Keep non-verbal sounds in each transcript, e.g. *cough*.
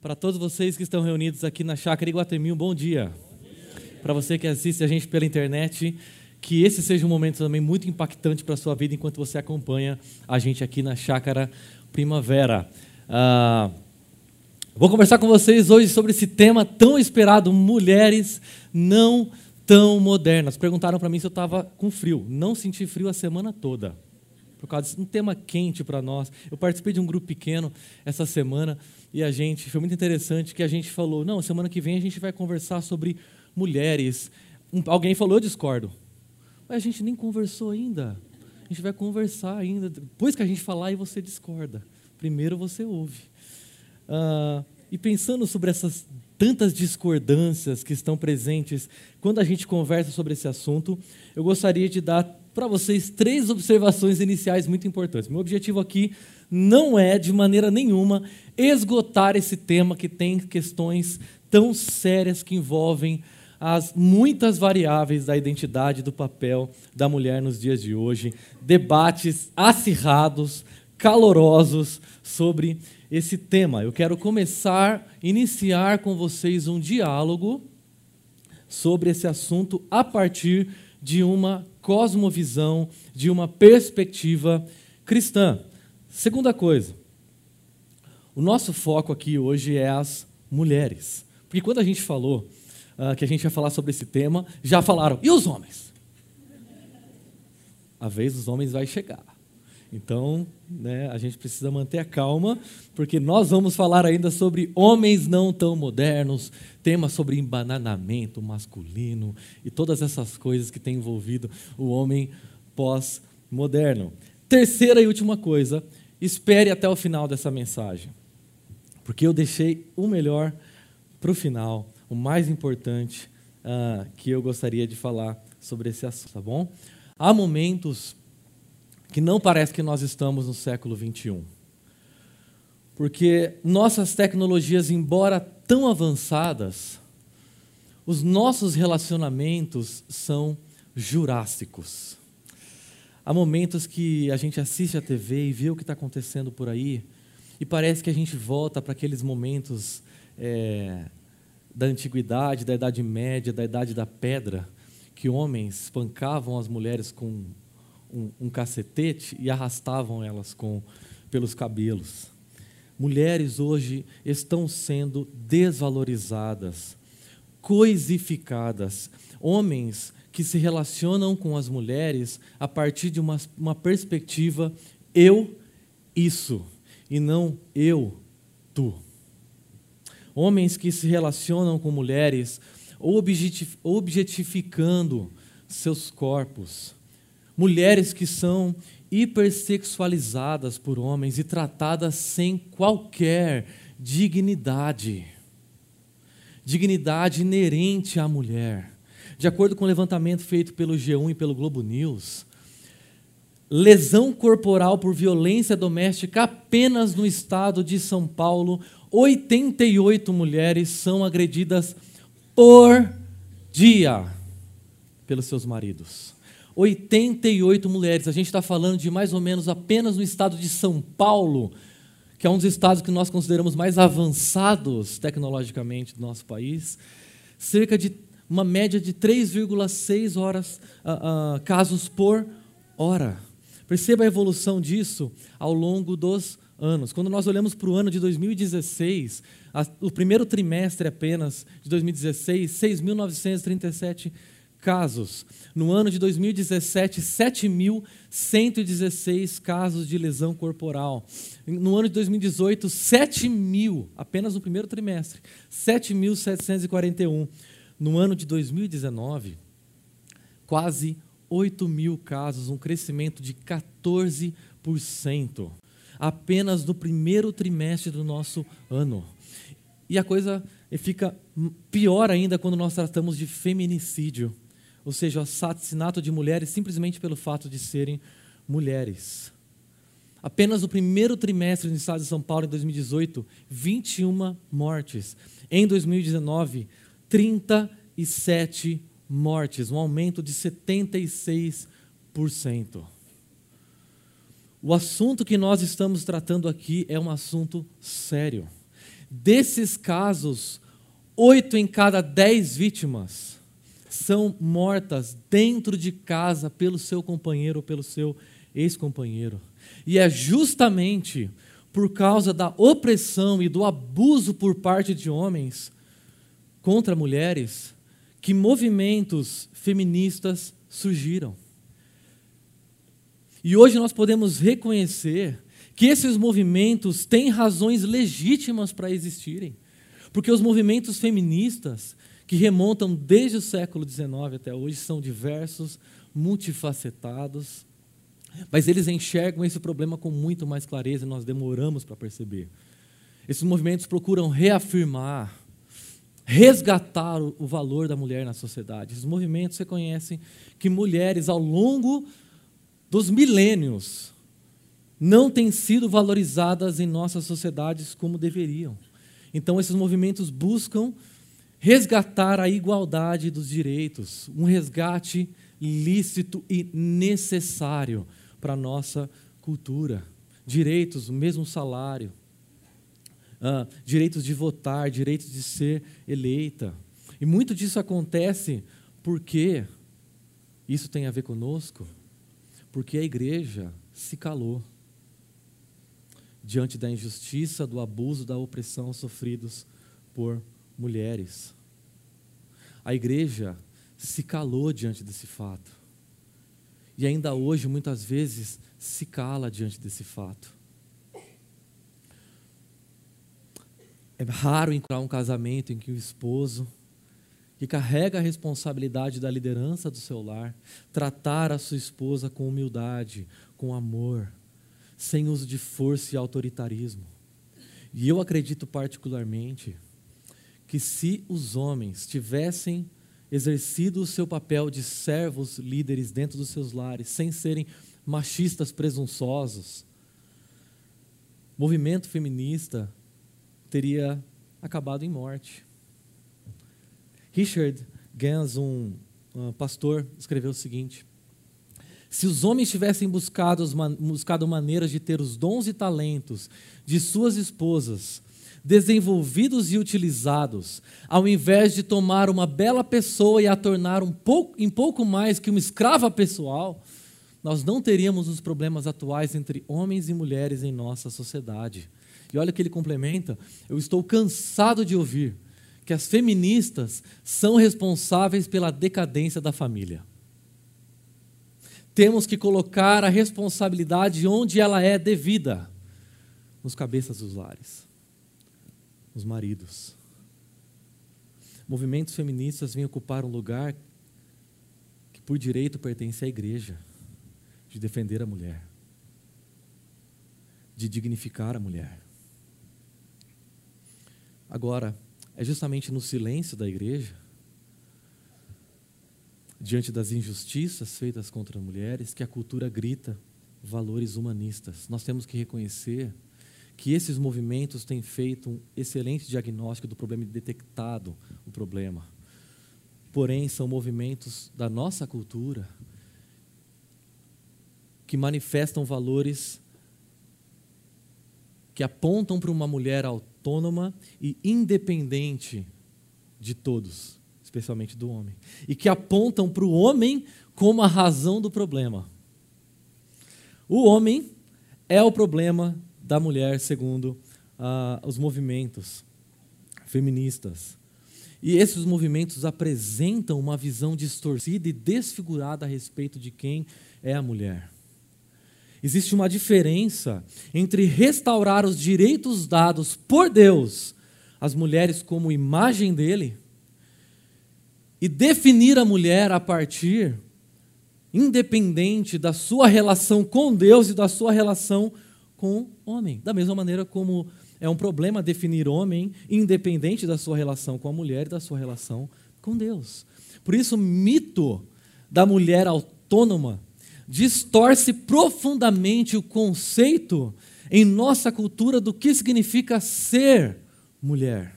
Para todos vocês que estão reunidos aqui na Chácara Iguatemi, um bom dia. Para você que assiste a gente pela internet, que esse seja um momento também muito impactante para a sua vida enquanto você acompanha a gente aqui na Chácara Primavera. Ah, vou conversar com vocês hoje sobre esse tema tão esperado, mulheres não tão modernas. Perguntaram para mim se eu estava com frio. Não senti frio a semana toda por causa um tema quente para nós. Eu participei de um grupo pequeno essa semana e a gente foi muito interessante que a gente falou, não, semana que vem a gente vai conversar sobre mulheres. Um, alguém falou, eu discordo. Mas a gente nem conversou ainda. A gente vai conversar ainda. Depois que a gente falar e você discorda. Primeiro você ouve. Uh, e pensando sobre essas tantas discordâncias que estão presentes quando a gente conversa sobre esse assunto, eu gostaria de dar para vocês três observações iniciais muito importantes. Meu objetivo aqui não é, de maneira nenhuma, esgotar esse tema que tem questões tão sérias que envolvem as muitas variáveis da identidade do papel da mulher nos dias de hoje, debates acirrados, calorosos sobre esse tema. Eu quero começar, iniciar com vocês um diálogo sobre esse assunto a partir de uma cosmovisão, de uma perspectiva cristã. Segunda coisa, o nosso foco aqui hoje é as mulheres. Porque quando a gente falou uh, que a gente ia falar sobre esse tema, já falaram, e os homens? A vez dos homens vai chegar. Então, né, a gente precisa manter a calma, porque nós vamos falar ainda sobre homens não tão modernos, temas sobre embananamento masculino e todas essas coisas que têm envolvido o homem pós-moderno. Terceira e última coisa, espere até o final dessa mensagem, porque eu deixei o melhor para o final, o mais importante uh, que eu gostaria de falar sobre esse assunto, tá bom? Há momentos que não parece que nós estamos no século 21. Porque nossas tecnologias, embora tão avançadas, os nossos relacionamentos são jurássicos. Há momentos que a gente assiste a TV e vê o que está acontecendo por aí, e parece que a gente volta para aqueles momentos é, da antiguidade, da Idade Média, da Idade da Pedra, que homens espancavam as mulheres com um, um cacetete e arrastavam elas com, pelos cabelos. Mulheres hoje estão sendo desvalorizadas, coisificadas. Homens que se relacionam com as mulheres a partir de uma, uma perspectiva eu, isso, e não eu, tu. Homens que se relacionam com mulheres objetificando seus corpos, mulheres que são hipersexualizadas por homens e tratadas sem qualquer dignidade. Dignidade inerente à mulher. De acordo com o levantamento feito pelo G1 e pelo Globo News, lesão corporal por violência doméstica apenas no estado de São Paulo, 88 mulheres são agredidas por dia pelos seus maridos. 88 mulheres. A gente está falando de mais ou menos apenas no estado de São Paulo, que é um dos estados que nós consideramos mais avançados tecnologicamente do nosso país, cerca de uma média de 3,6 horas uh, uh, casos por hora. Perceba a evolução disso ao longo dos anos. Quando nós olhamos para o ano de 2016, a, o primeiro trimestre apenas de 2016, 6.937 casos. No ano de 2017, 7.116 casos de lesão corporal. No ano de 2018, 7 mil, apenas no primeiro trimestre, 7.741. No ano de 2019, quase 8 mil casos, um crescimento de 14%. Apenas no primeiro trimestre do nosso ano. E a coisa fica pior ainda quando nós tratamos de feminicídio ou seja, o assassinato de mulheres simplesmente pelo fato de serem mulheres. Apenas no primeiro trimestre no estado de São Paulo, em 2018, 21 mortes. Em 2019, 37 mortes, um aumento de 76%. O assunto que nós estamos tratando aqui é um assunto sério. Desses casos, oito em cada dez vítimas são mortas dentro de casa pelo seu companheiro ou pelo seu ex-companheiro. E é justamente por causa da opressão e do abuso por parte de homens contra mulheres que movimentos feministas surgiram. E hoje nós podemos reconhecer que esses movimentos têm razões legítimas para existirem. Porque os movimentos feministas, que remontam desde o século XIX até hoje, são diversos, multifacetados, mas eles enxergam esse problema com muito mais clareza e nós demoramos para perceber. Esses movimentos procuram reafirmar, resgatar o valor da mulher na sociedade. Esses movimentos reconhecem que mulheres, ao longo dos milênios não têm sido valorizadas em nossas sociedades como deveriam. Então, esses movimentos buscam resgatar a igualdade dos direitos, um resgate lícito e necessário para a nossa cultura. Direitos, o mesmo salário, uh, direitos de votar, direitos de ser eleita. E muito disso acontece porque isso tem a ver conosco, porque a igreja se calou diante da injustiça, do abuso, da opressão sofridos por mulheres. A igreja se calou diante desse fato. E ainda hoje, muitas vezes, se cala diante desse fato. É raro encontrar um casamento em que o esposo que carrega a responsabilidade da liderança do seu lar, tratar a sua esposa com humildade, com amor, sem uso de força e autoritarismo. E eu acredito particularmente que se os homens tivessem exercido o seu papel de servos líderes dentro dos seus lares, sem serem machistas presunçosos, o movimento feminista teria acabado em morte. Richard Gans, um, um pastor, escreveu o seguinte: Se os homens tivessem buscado, buscado maneiras de ter os dons e talentos de suas esposas desenvolvidos e utilizados, ao invés de tomar uma bela pessoa e a tornar um pouco, em pouco mais que uma escrava pessoal, nós não teríamos os problemas atuais entre homens e mulheres em nossa sociedade. E olha que ele complementa: eu estou cansado de ouvir que as feministas são responsáveis pela decadência da família. Temos que colocar a responsabilidade onde ela é devida nos cabeças dos lares, nos maridos. Movimentos feministas vêm ocupar um lugar que, por direito, pertence à igreja de defender a mulher, de dignificar a mulher. Agora, é justamente no silêncio da igreja, diante das injustiças feitas contra mulheres, que a cultura grita valores humanistas. Nós temos que reconhecer que esses movimentos têm feito um excelente diagnóstico do problema e detectado o problema. Porém, são movimentos da nossa cultura que manifestam valores que apontam para uma mulher autônoma e independente de todos, especialmente do homem, e que apontam para o homem como a razão do problema. O homem é o problema da mulher, segundo ah, os movimentos feministas. E esses movimentos apresentam uma visão distorcida e desfigurada a respeito de quem é a mulher. Existe uma diferença entre restaurar os direitos dados por Deus às mulheres como imagem dele e definir a mulher a partir independente da sua relação com Deus e da sua relação com o homem. Da mesma maneira como é um problema definir homem independente da sua relação com a mulher e da sua relação com Deus. Por isso, o mito da mulher autônoma distorce profundamente o conceito em nossa cultura do que significa ser mulher.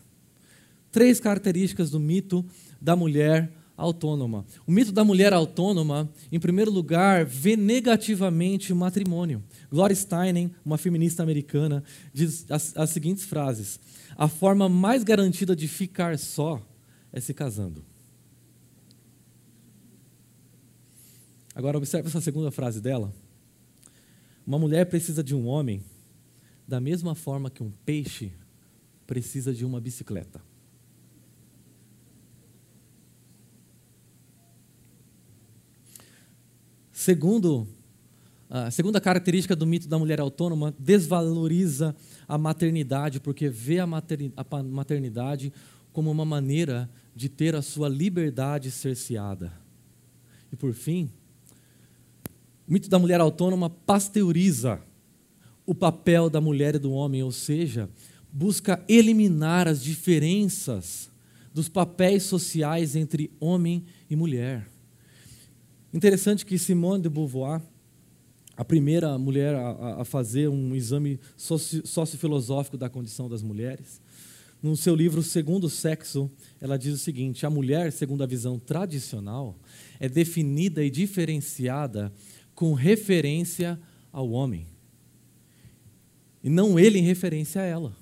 Três características do mito da mulher autônoma. O mito da mulher autônoma, em primeiro lugar, vê negativamente o matrimônio. Gloria Steinem, uma feminista americana, diz as, as seguintes frases: A forma mais garantida de ficar só é se casando. Agora, observe essa segunda frase dela. Uma mulher precisa de um homem da mesma forma que um peixe precisa de uma bicicleta. Segundo, a segunda característica do mito da mulher autônoma desvaloriza a maternidade, porque vê a maternidade como uma maneira de ter a sua liberdade cerceada. E por fim, o mito da mulher autônoma pasteuriza o papel da mulher e do homem, ou seja, busca eliminar as diferenças dos papéis sociais entre homem e mulher. Interessante que Simone de Beauvoir, a primeira mulher a, a fazer um exame sociofilosófico da condição das mulheres, no seu livro Segundo Sexo, ela diz o seguinte: a mulher, segundo a visão tradicional, é definida e diferenciada com referência ao homem, e não ele em referência a ela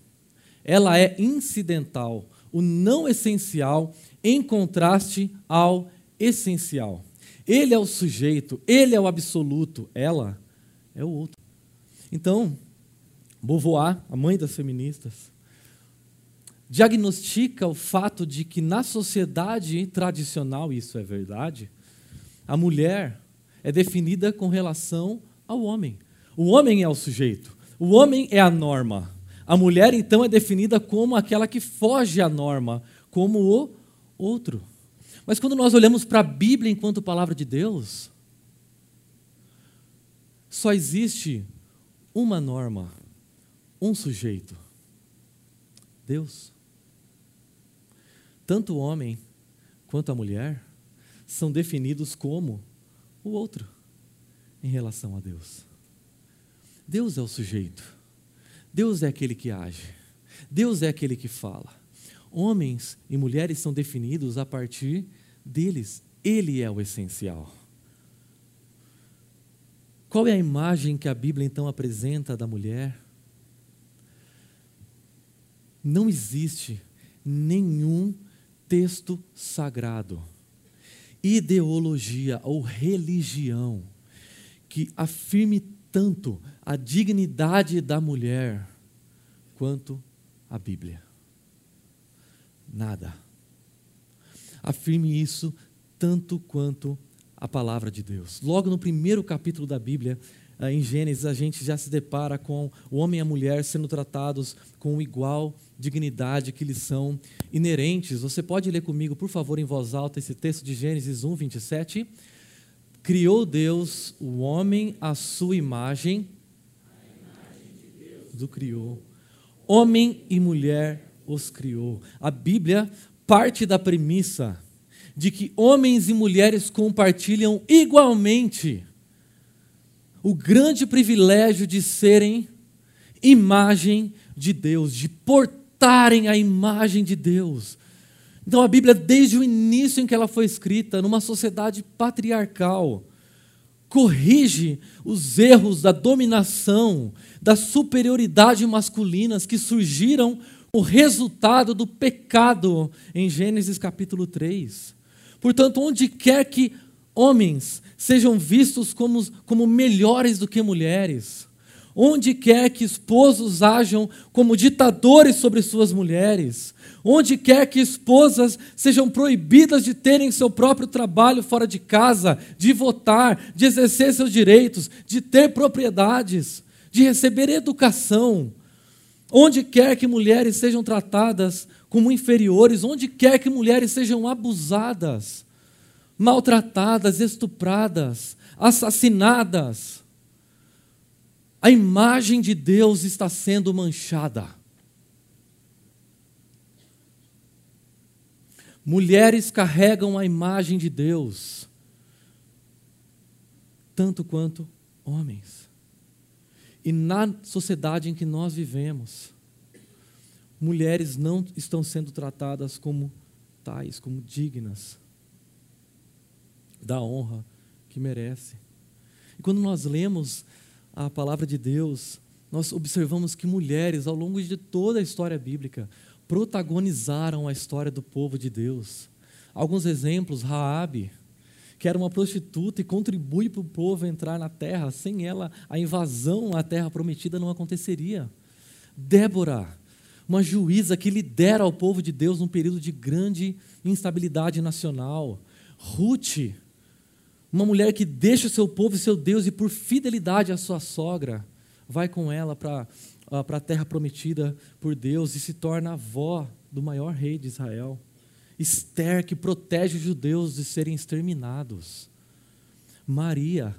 ela é incidental, o não essencial em contraste ao essencial. Ele é o sujeito, ele é o absoluto, ela é o outro. Então, Beauvoir, a mãe das feministas, diagnostica o fato de que na sociedade tradicional, isso é verdade, a mulher é definida com relação ao homem. O homem é o sujeito, o homem é a norma. A mulher, então, é definida como aquela que foge à norma, como o outro. Mas quando nós olhamos para a Bíblia enquanto palavra de Deus, só existe uma norma, um sujeito: Deus. Tanto o homem quanto a mulher são definidos como o outro em relação a Deus. Deus é o sujeito. Deus é aquele que age. Deus é aquele que fala. Homens e mulheres são definidos a partir deles. Ele é o essencial. Qual é a imagem que a Bíblia então apresenta da mulher? Não existe nenhum texto sagrado, ideologia ou religião que afirme tanto a dignidade da mulher quanto a Bíblia. Nada. Afirme isso tanto quanto a palavra de Deus. Logo no primeiro capítulo da Bíblia, eh, em Gênesis, a gente já se depara com o homem e a mulher sendo tratados com igual dignidade que lhes são inerentes. Você pode ler comigo, por favor, em voz alta, esse texto de Gênesis 1, 27. Criou Deus o homem à sua imagem, do criou. Homem e mulher os criou. A Bíblia parte da premissa de que homens e mulheres compartilham igualmente o grande privilégio de serem imagem de Deus, de portarem a imagem de Deus. Então a Bíblia, desde o início em que ela foi escrita, numa sociedade patriarcal, corrige os erros da dominação, da superioridade masculinas que surgiram o resultado do pecado em Gênesis capítulo 3. Portanto, onde quer que homens sejam vistos como, como melhores do que mulheres, Onde quer que esposos ajam como ditadores sobre suas mulheres, onde quer que esposas sejam proibidas de terem seu próprio trabalho fora de casa, de votar, de exercer seus direitos, de ter propriedades, de receber educação, onde quer que mulheres sejam tratadas como inferiores, onde quer que mulheres sejam abusadas, maltratadas, estupradas, assassinadas, a imagem de Deus está sendo manchada. Mulheres carregam a imagem de Deus, tanto quanto homens. E na sociedade em que nós vivemos, mulheres não estão sendo tratadas como tais, como dignas. da honra que merece. E quando nós lemos a palavra de Deus, nós observamos que mulheres, ao longo de toda a história bíblica, protagonizaram a história do povo de Deus. Alguns exemplos, Raabe, que era uma prostituta e contribui para o povo entrar na terra. Sem ela, a invasão à terra prometida não aconteceria. Débora, uma juíza que lidera o povo de Deus num período de grande instabilidade nacional. Ruth, uma mulher que deixa o seu povo e seu Deus e por fidelidade à sua sogra, vai com ela para uh, a terra prometida por Deus e se torna avó do maior rei de Israel. Esther, que protege os judeus de serem exterminados. Maria,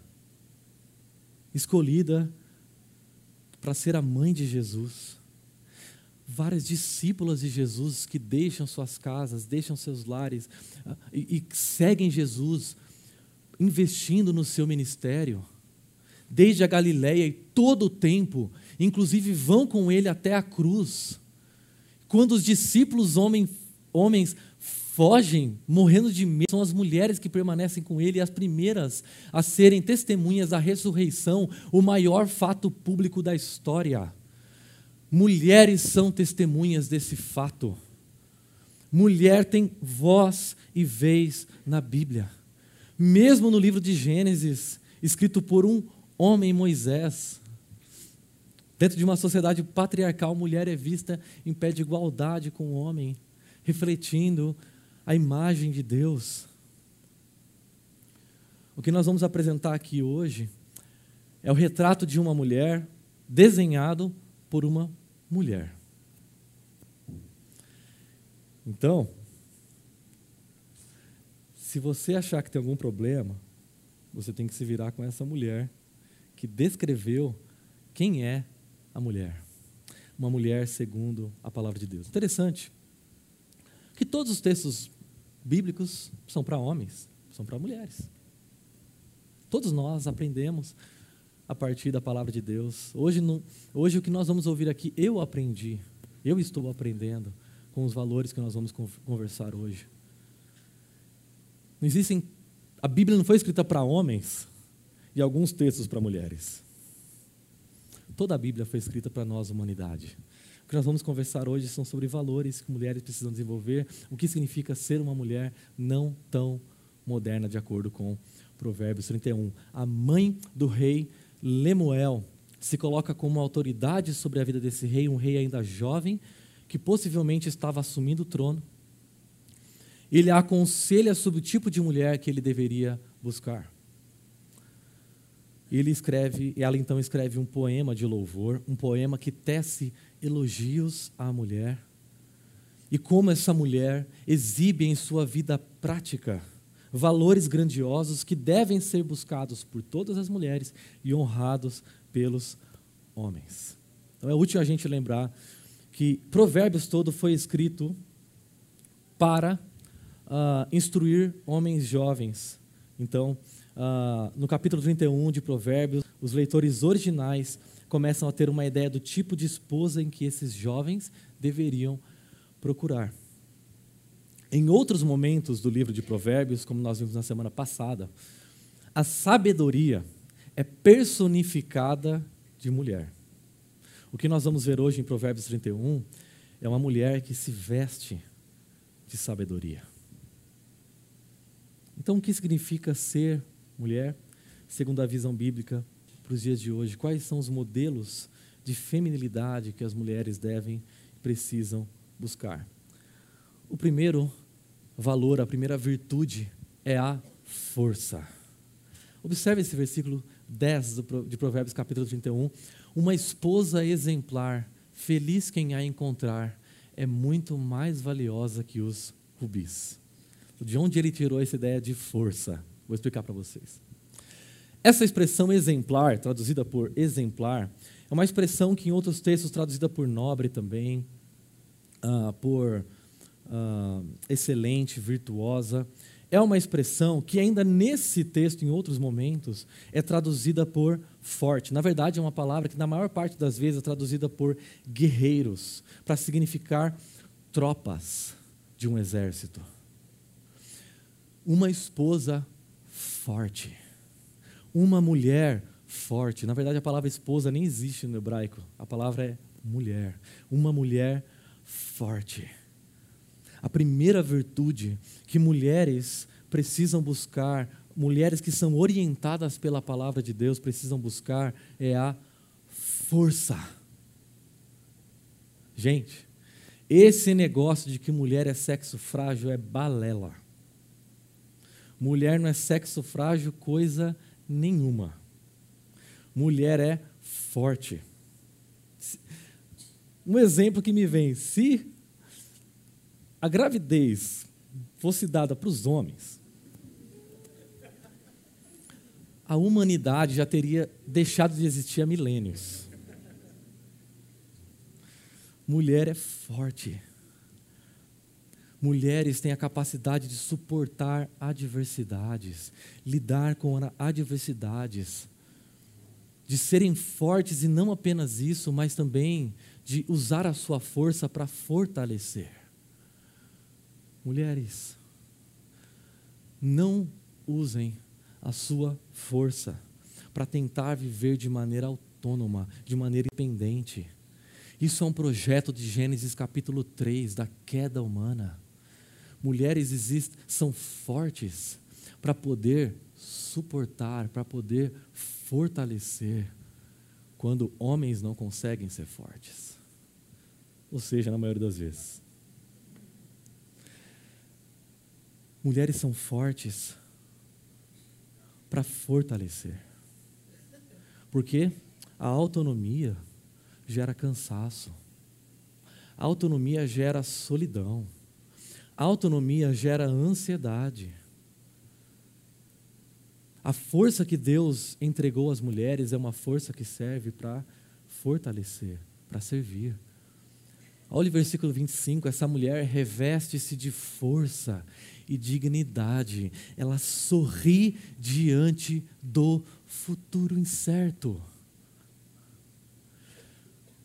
escolhida para ser a mãe de Jesus. Várias discípulas de Jesus que deixam suas casas, deixam seus lares ah, e, e seguem Jesus, investindo no seu ministério. Desde a Galileia e todo o tempo, inclusive vão com ele até a cruz. Quando os discípulos homens, homens fogem, morrendo de medo, são as mulheres que permanecem com ele, as primeiras a serem testemunhas da ressurreição, o maior fato público da história. Mulheres são testemunhas desse fato. Mulher tem voz e vez na Bíblia. Mesmo no livro de Gênesis, escrito por um homem Moisés, dentro de uma sociedade patriarcal, mulher é vista em pé de igualdade com o homem, refletindo a imagem de Deus. O que nós vamos apresentar aqui hoje é o retrato de uma mulher desenhado por uma mulher. Então, se você achar que tem algum problema, você tem que se virar com essa mulher que descreveu quem é a mulher. Uma mulher segundo a palavra de Deus. Interessante que todos os textos bíblicos são para homens, são para mulheres. Todos nós aprendemos a partir da palavra de Deus. Hoje, não, hoje o que nós vamos ouvir aqui, eu aprendi, eu estou aprendendo com os valores que nós vamos conversar hoje. Não existem, a Bíblia não foi escrita para homens e alguns textos para mulheres. Toda a Bíblia foi escrita para nós, humanidade. O que nós vamos conversar hoje são sobre valores que mulheres precisam desenvolver, o que significa ser uma mulher não tão moderna, de acordo com Provérbios 31. A mãe do rei Lemuel se coloca como autoridade sobre a vida desse rei, um rei ainda jovem, que possivelmente estava assumindo o trono. Ele a aconselha sobre o tipo de mulher que ele deveria buscar. Ele escreve, ela então escreve um poema de louvor, um poema que tece elogios à mulher e como essa mulher exibe em sua vida prática valores grandiosos que devem ser buscados por todas as mulheres e honrados pelos homens. Então é útil a gente lembrar que Provérbios todo foi escrito para uh, instruir homens jovens. Então, uh, no capítulo 31 de Provérbios, os leitores originais começam a ter uma ideia do tipo de esposa em que esses jovens deveriam procurar. Em outros momentos do livro de Provérbios, como nós vimos na semana passada, a sabedoria é personificada de mulher. O que nós vamos ver hoje em Provérbios 31 é uma mulher que se veste de sabedoria. Então, o que significa ser mulher, segundo a visão bíblica para os dias de hoje? Quais são os modelos de feminilidade que as mulheres devem precisam buscar? O primeiro valor, a primeira virtude é a força. Observe esse versículo 10 de Provérbios, capítulo 31. Uma esposa exemplar, feliz quem a encontrar, é muito mais valiosa que os rubis. De onde ele tirou essa ideia de força? Vou explicar para vocês. Essa expressão exemplar, traduzida por exemplar, é uma expressão que em outros textos traduzida por nobre também, uh, por uh, excelente, virtuosa. É uma expressão que ainda nesse texto, em outros momentos, é traduzida por forte. Na verdade, é uma palavra que na maior parte das vezes é traduzida por guerreiros, para significar tropas de um exército. Uma esposa forte. Uma mulher forte. Na verdade, a palavra esposa nem existe no hebraico. A palavra é mulher. Uma mulher forte. A primeira virtude que mulheres precisam buscar, mulheres que são orientadas pela palavra de Deus precisam buscar é a força. Gente, esse negócio de que mulher é sexo frágil é balela. Mulher não é sexo frágil coisa nenhuma. Mulher é forte. Um exemplo que me vem: se a gravidez fosse dada para os homens, a humanidade já teria deixado de existir há milênios. Mulher é forte. Mulheres têm a capacidade de suportar adversidades, lidar com adversidades, de serem fortes e não apenas isso, mas também de usar a sua força para fortalecer. Mulheres, não usem a sua força para tentar viver de maneira autônoma, de maneira independente. Isso é um projeto de Gênesis capítulo 3, da queda humana mulheres existem, são fortes para poder suportar, para poder fortalecer, quando homens não conseguem ser fortes. Ou seja, na maioria das vezes. Mulheres são fortes para fortalecer. Porque a autonomia gera cansaço. A autonomia gera solidão. Autonomia gera ansiedade. A força que Deus entregou às mulheres é uma força que serve para fortalecer, para servir. Olha o versículo 25: essa mulher reveste-se de força e dignidade, ela sorri diante do futuro incerto.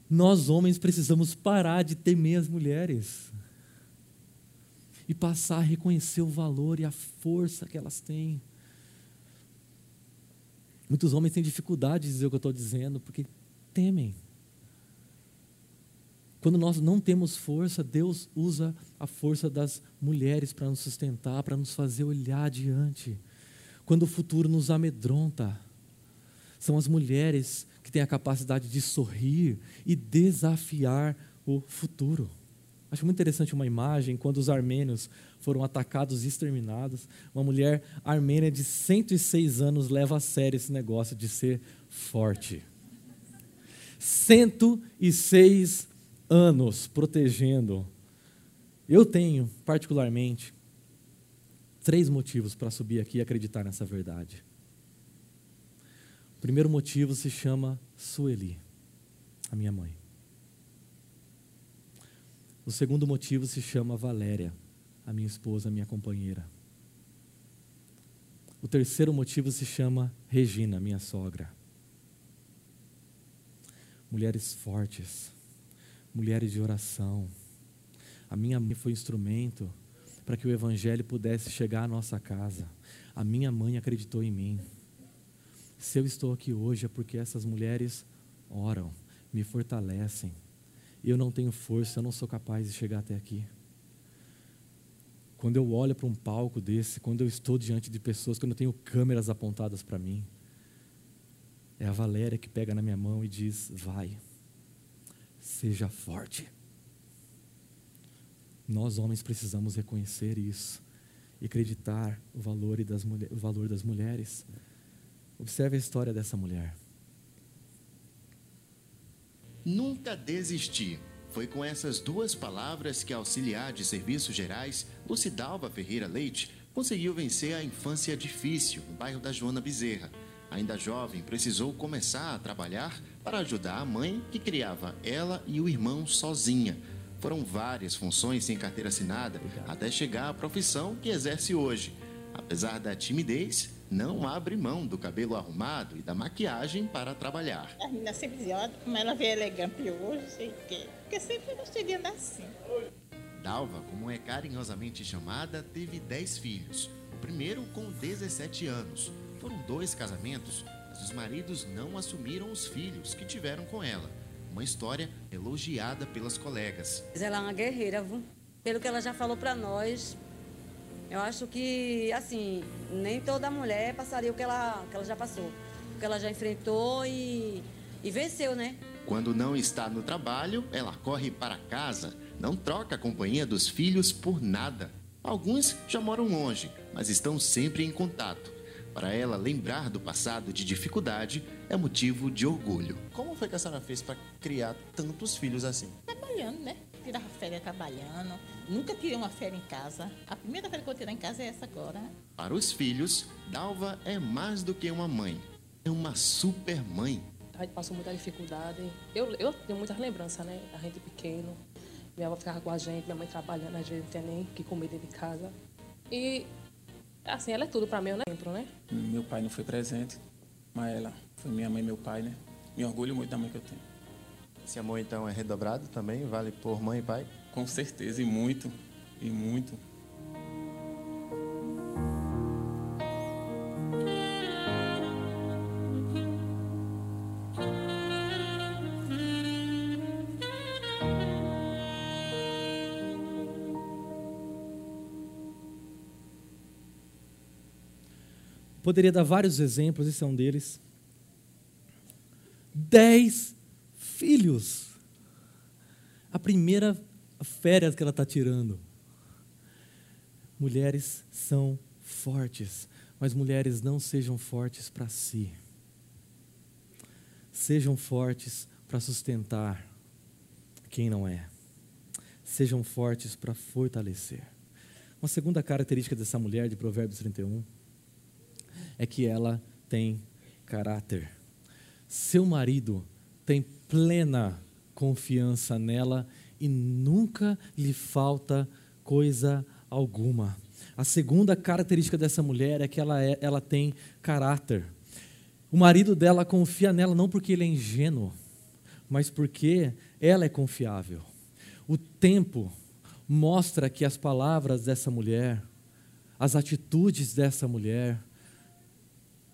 Nós, homens, precisamos parar de temer as mulheres e passar a reconhecer o valor e a força que elas têm. Muitos homens têm dificuldade de dizer o que eu estou dizendo, porque temem. Quando nós não temos força, Deus usa a força das mulheres para nos sustentar, para nos fazer olhar adiante. Quando o futuro nos amedronta, são as mulheres que têm a capacidade de sorrir e desafiar o futuro. Acho muito interessante uma imagem quando os armênios foram atacados e exterminados. Uma mulher armênia de 106 anos leva a sério esse negócio de ser forte. 106 anos protegendo. Eu tenho, particularmente, três motivos para subir aqui e acreditar nessa verdade. O primeiro motivo se chama Sueli, a minha mãe. O segundo motivo se chama Valéria, a minha esposa, a minha companheira. O terceiro motivo se chama Regina, minha sogra. Mulheres fortes, mulheres de oração. A minha mãe foi instrumento para que o Evangelho pudesse chegar à nossa casa. A minha mãe acreditou em mim. Se eu estou aqui hoje é porque essas mulheres oram, me fortalecem, eu não tenho força, eu não sou capaz de chegar até aqui. Quando eu olho para um palco desse, quando eu estou diante de pessoas, quando eu tenho câmeras apontadas para mim, é a Valéria que pega na minha mão e diz: Vai, seja forte. Nós, homens, precisamos reconhecer isso e acreditar o valor, das, o valor das mulheres. Observe a história dessa mulher. Nunca desistir. Foi com essas duas palavras que a auxiliar de serviços gerais, Lucidalva Ferreira Leite, conseguiu vencer a infância difícil no bairro da Joana Bezerra. Ainda jovem, precisou começar a trabalhar para ajudar a mãe que criava ela e o irmão sozinha. Foram várias funções sem carteira assinada até chegar à profissão que exerce hoje. Apesar da timidez, não abre mão do cabelo arrumado e da maquiagem para trabalhar. A menina sempre dizia, olha como ela veio elegante hoje, sei o quê. Porque sempre gostei de andar assim. Dalva, como é carinhosamente chamada, teve dez filhos. O primeiro com 17 anos. Foram dois casamentos, mas os maridos não assumiram os filhos que tiveram com ela. Uma história elogiada pelas colegas. Ela é uma guerreira, viu? pelo que ela já falou para nós. Eu acho que, assim, nem toda mulher passaria o que ela, que ela já passou. O que ela já enfrentou e, e venceu, né? Quando não está no trabalho, ela corre para casa, não troca a companhia dos filhos por nada. Alguns já moram longe, mas estão sempre em contato. Para ela, lembrar do passado de dificuldade é motivo de orgulho. Como foi que a senhora fez para criar tantos filhos assim? Trabalhando, né? Tirava férias trabalhando. Nunca tirei uma férias em casa. A primeira férias que eu tirei em casa é essa agora. Para os filhos, Dalva é mais do que uma mãe. É uma super mãe. A gente passou muita dificuldade. Eu, eu tenho muitas lembranças, né? A gente pequeno. Minha avó ficava com a gente, minha mãe trabalhando, às vezes não tinha nem que comer dentro de casa. E, assim, ela é tudo para mim, eu lembro, né? Meu pai não foi presente, mas ela foi minha mãe e meu pai, né? Me orgulho muito da mãe que eu tenho. Esse amor, então, é redobrado também? Vale por mãe e pai? Com certeza, e muito, e muito. Poderia dar vários exemplos, esse é um deles. Dez filhos. A primeira férias que ela está tirando. Mulheres são fortes, mas mulheres não sejam fortes para si. Sejam fortes para sustentar quem não é. Sejam fortes para fortalecer. Uma segunda característica dessa mulher de Provérbios 31 é que ela tem caráter. Seu marido tem plena confiança nela e nunca lhe falta coisa alguma. A segunda característica dessa mulher é que ela, é, ela tem caráter. O marido dela confia nela não porque ele é ingênuo, mas porque ela é confiável. O tempo mostra que as palavras dessa mulher, as atitudes dessa mulher,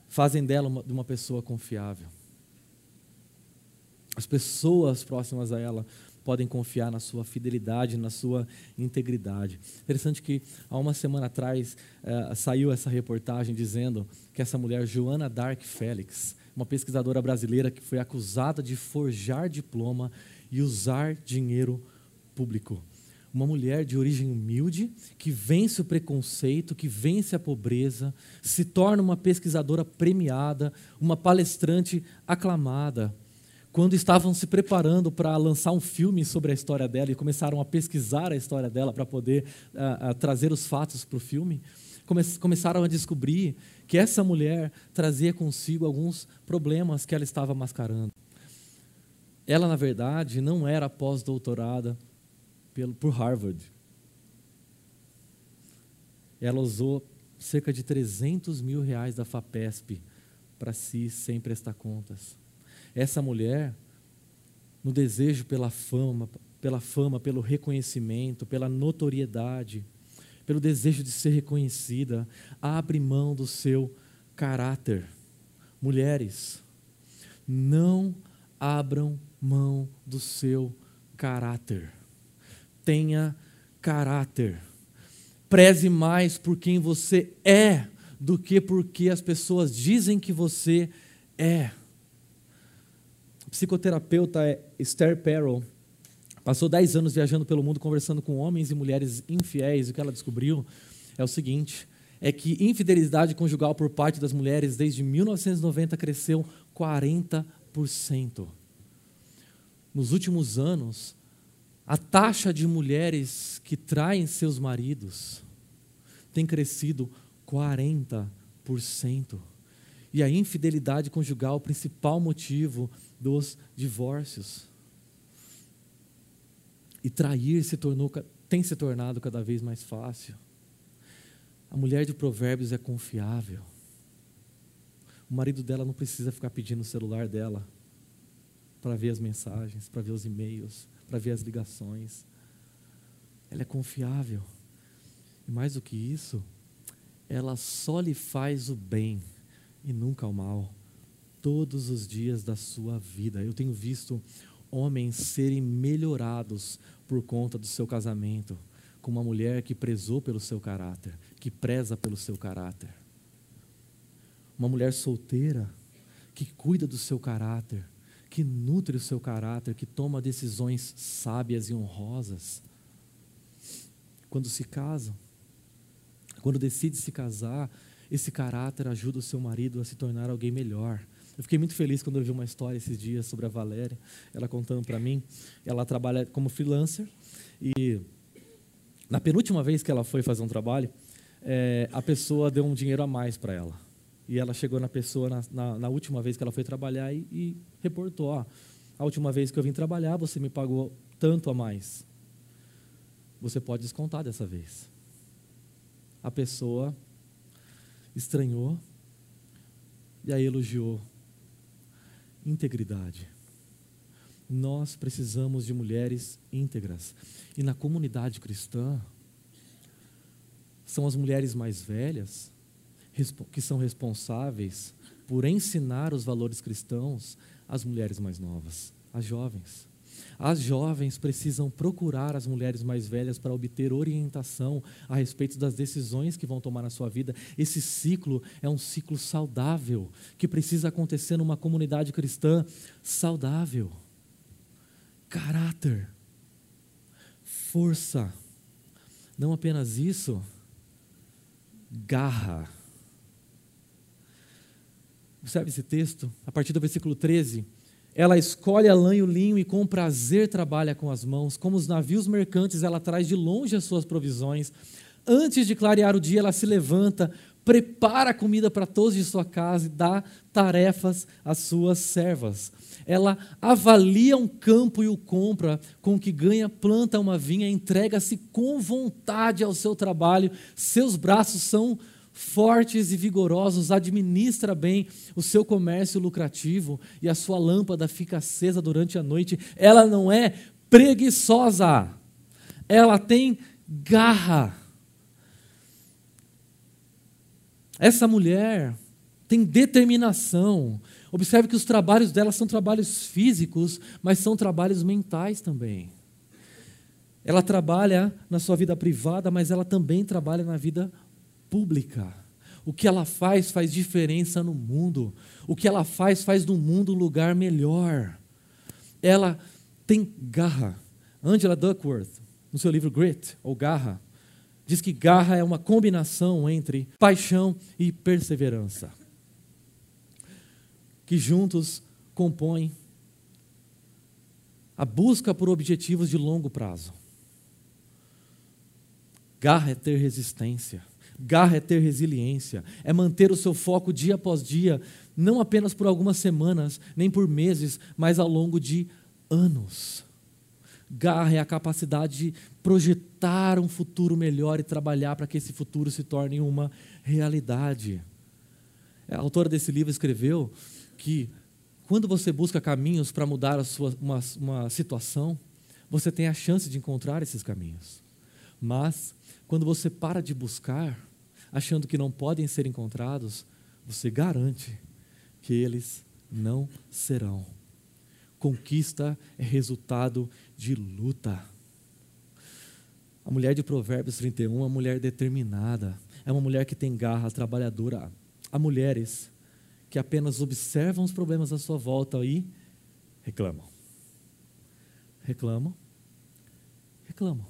fazem dela uma, uma pessoa confiável. As pessoas próximas a ela podem confiar na sua fidelidade, na sua integridade. Interessante que há uma semana atrás eh, saiu essa reportagem dizendo que essa mulher, Joana Dark Félix, uma pesquisadora brasileira que foi acusada de forjar diploma e usar dinheiro público uma mulher de origem humilde, que vence o preconceito, que vence a pobreza, se torna uma pesquisadora premiada, uma palestrante aclamada. Quando estavam se preparando para lançar um filme sobre a história dela e começaram a pesquisar a história dela para poder uh, uh, trazer os fatos para o filme, come começaram a descobrir que essa mulher trazia consigo alguns problemas que ela estava mascarando. Ela, na verdade, não era pós-doutorada, por Harvard. Ela usou cerca de 300 mil reais da FAPESP para si, sem prestar contas. Essa mulher, no desejo pela fama, pela fama, pelo reconhecimento, pela notoriedade, pelo desejo de ser reconhecida, abre mão do seu caráter. Mulheres, não abram mão do seu caráter tenha caráter. Preze mais por quem você é do que por que as pessoas dizem que você é. Psicoterapeuta Esther Perel passou 10 anos viajando pelo mundo conversando com homens e mulheres infiéis. E o que ela descobriu é o seguinte: é que infidelidade conjugal por parte das mulheres desde 1990 cresceu 40%. Nos últimos anos, a taxa de mulheres que traem seus maridos tem crescido 40%. E a infidelidade conjugal, o principal motivo dos divórcios. E trair se tornou, tem se tornado cada vez mais fácil. A mulher de Provérbios é confiável. O marido dela não precisa ficar pedindo o celular dela para ver as mensagens, para ver os e-mails, para ver as ligações. Ela é confiável. E mais do que isso, ela só lhe faz o bem e nunca o mal, todos os dias da sua vida. Eu tenho visto homens serem melhorados por conta do seu casamento, com uma mulher que prezou pelo seu caráter, que preza pelo seu caráter. Uma mulher solteira que cuida do seu caráter, que nutre o seu caráter, que toma decisões sábias e honrosas. Quando se casam, quando decide se casar, esse caráter ajuda o seu marido a se tornar alguém melhor. Eu fiquei muito feliz quando eu vi uma história esses dias sobre a Valéria, ela contando para mim. Ela trabalha como freelancer e na penúltima vez que ela foi fazer um trabalho, é, a pessoa deu um dinheiro a mais para ela. E ela chegou na pessoa na, na, na última vez que ela foi trabalhar e, e reportou: ó, a última vez que eu vim trabalhar, você me pagou tanto a mais. Você pode descontar dessa vez. A pessoa estranhou e aí elogiou. Integridade. Nós precisamos de mulheres íntegras. E na comunidade cristã, são as mulheres mais velhas que são responsáveis por ensinar os valores cristãos às mulheres mais novas, às jovens. As jovens precisam procurar as mulheres mais velhas para obter orientação a respeito das decisões que vão tomar na sua vida. Esse ciclo é um ciclo saudável que precisa acontecer numa comunidade cristã saudável. Caráter, força. Não apenas isso, garra. Observe esse texto, a partir do versículo 13 ela escolhe a lã e o linho e com prazer trabalha com as mãos. Como os navios mercantes, ela traz de longe as suas provisões. Antes de clarear o dia, ela se levanta, prepara comida para todos de sua casa e dá tarefas às suas servas. Ela avalia um campo e o compra, com o que ganha, planta uma vinha, entrega-se com vontade ao seu trabalho. Seus braços são fortes e vigorosos, administra bem o seu comércio lucrativo e a sua lâmpada fica acesa durante a noite. Ela não é preguiçosa, ela tem garra. Essa mulher tem determinação. Observe que os trabalhos dela são trabalhos físicos, mas são trabalhos mentais também. Ela trabalha na sua vida privada, mas ela também trabalha na vida pública. O que ela faz faz diferença no mundo. O que ela faz faz do mundo um lugar melhor. Ela tem garra. Angela Duckworth, no seu livro Grit, ou Garra, diz que garra é uma combinação entre paixão e perseverança, que juntos compõem a busca por objetivos de longo prazo. Garra é ter resistência. Garra é ter resiliência, é manter o seu foco dia após dia, não apenas por algumas semanas, nem por meses, mas ao longo de anos. Garra é a capacidade de projetar um futuro melhor e trabalhar para que esse futuro se torne uma realidade. A autora desse livro escreveu que quando você busca caminhos para mudar sua, uma, uma situação, você tem a chance de encontrar esses caminhos. Mas, quando você para de buscar, achando que não podem ser encontrados, você garante que eles não serão. Conquista é resultado de luta. A mulher de Provérbios 31 é uma mulher determinada, é uma mulher que tem garra, trabalhadora. Há mulheres que apenas observam os problemas à sua volta e reclamam. Reclamam, reclamam.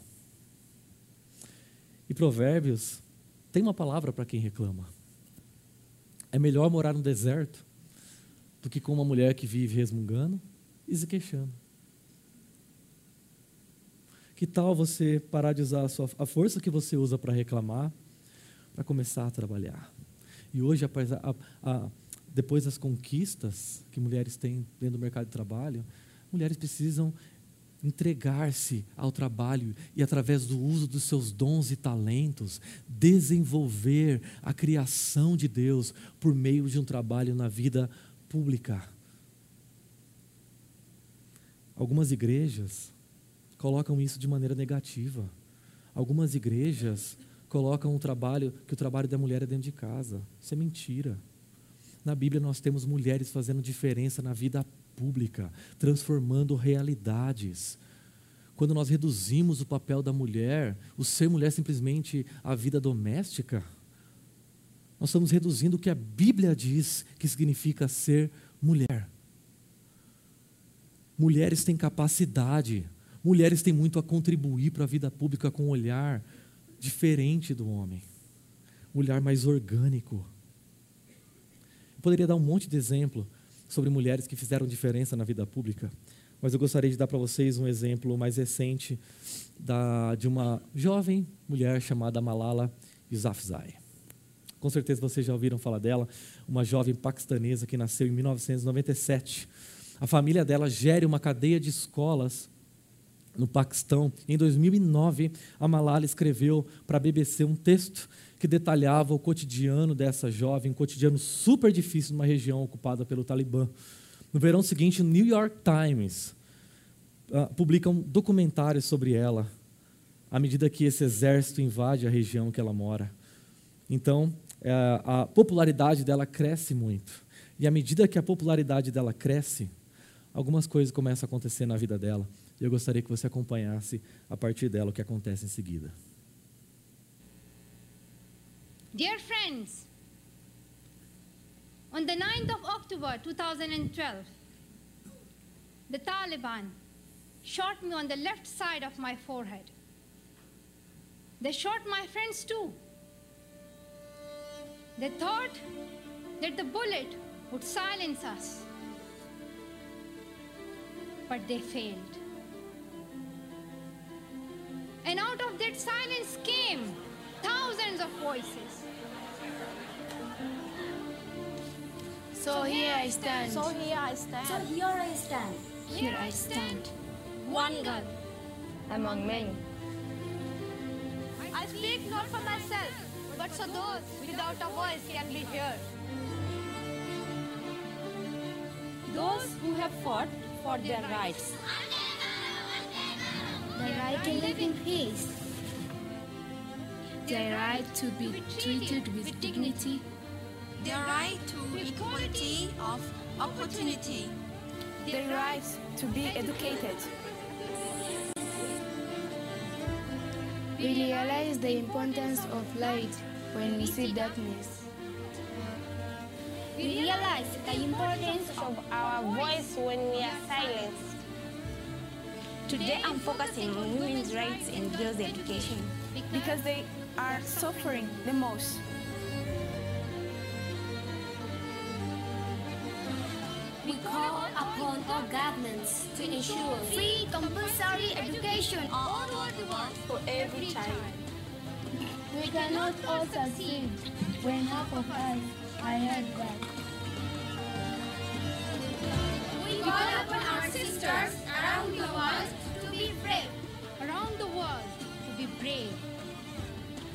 E Provérbios tem uma palavra para quem reclama. É melhor morar no deserto do que com uma mulher que vive resmungando e se queixando. Que tal você parar de usar a, sua, a força que você usa para reclamar, para começar a trabalhar? E hoje, a, a, depois das conquistas que mulheres têm dentro do mercado de trabalho, mulheres precisam entregar-se ao trabalho e, através do uso dos seus dons e talentos, desenvolver a criação de Deus por meio de um trabalho na vida pública. Algumas igrejas colocam isso de maneira negativa. Algumas igrejas colocam um trabalho que o trabalho da mulher é dentro de casa. Isso é mentira. Na Bíblia nós temos mulheres fazendo diferença na vida pública, transformando realidades. Quando nós reduzimos o papel da mulher, o ser mulher simplesmente a vida doméstica, nós estamos reduzindo o que a Bíblia diz que significa ser mulher. Mulheres têm capacidade, mulheres têm muito a contribuir para a vida pública com um olhar diferente do homem, um olhar mais orgânico. Eu poderia dar um monte de exemplo sobre mulheres que fizeram diferença na vida pública, mas eu gostaria de dar para vocês um exemplo mais recente da, de uma jovem mulher chamada Malala Yousafzai. Com certeza vocês já ouviram falar dela, uma jovem paquistanesa que nasceu em 1997 a família dela gere uma cadeia de escolas no Paquistão. Em 2009, a Malala escreveu para a BBC um texto que detalhava o cotidiano dessa jovem, um cotidiano super difícil numa região ocupada pelo Talibã. No verão seguinte, o New York Times uh, publica um documentário sobre ela, à medida que esse exército invade a região que ela mora. Então, uh, a popularidade dela cresce muito. E à medida que a popularidade dela cresce, algumas coisas começam a acontecer na vida dela. Eu gostaria que você acompanhasse a partir dela o que acontece em seguida. Dear friends, on the 9th of October 2012, the Taliban shot me on the left side of my forehead. They shot my friends too. They thought that the bullet would silence us but they failed. And out of that silence came thousands of voices. So here I stand. So here I stand. So here I stand. Here I stand. One girl among many. I speak not for myself, but so those without a voice can be heard. Those who have fought for their rights. The right to live in peace. Their right to be treated with dignity. Their right to equality of opportunity. Their right to be educated. We realize the importance of light when we see darkness. We realize the importance of our voice when we are silenced. Today I'm focusing on women's rights and girls' education. Because they are suffering the most. We call upon all governments to ensure free compulsory education all over the world for every child. We cannot all succeed when half of us are heard that. We call upon our sisters around the world to be brave. Around the world to be brave.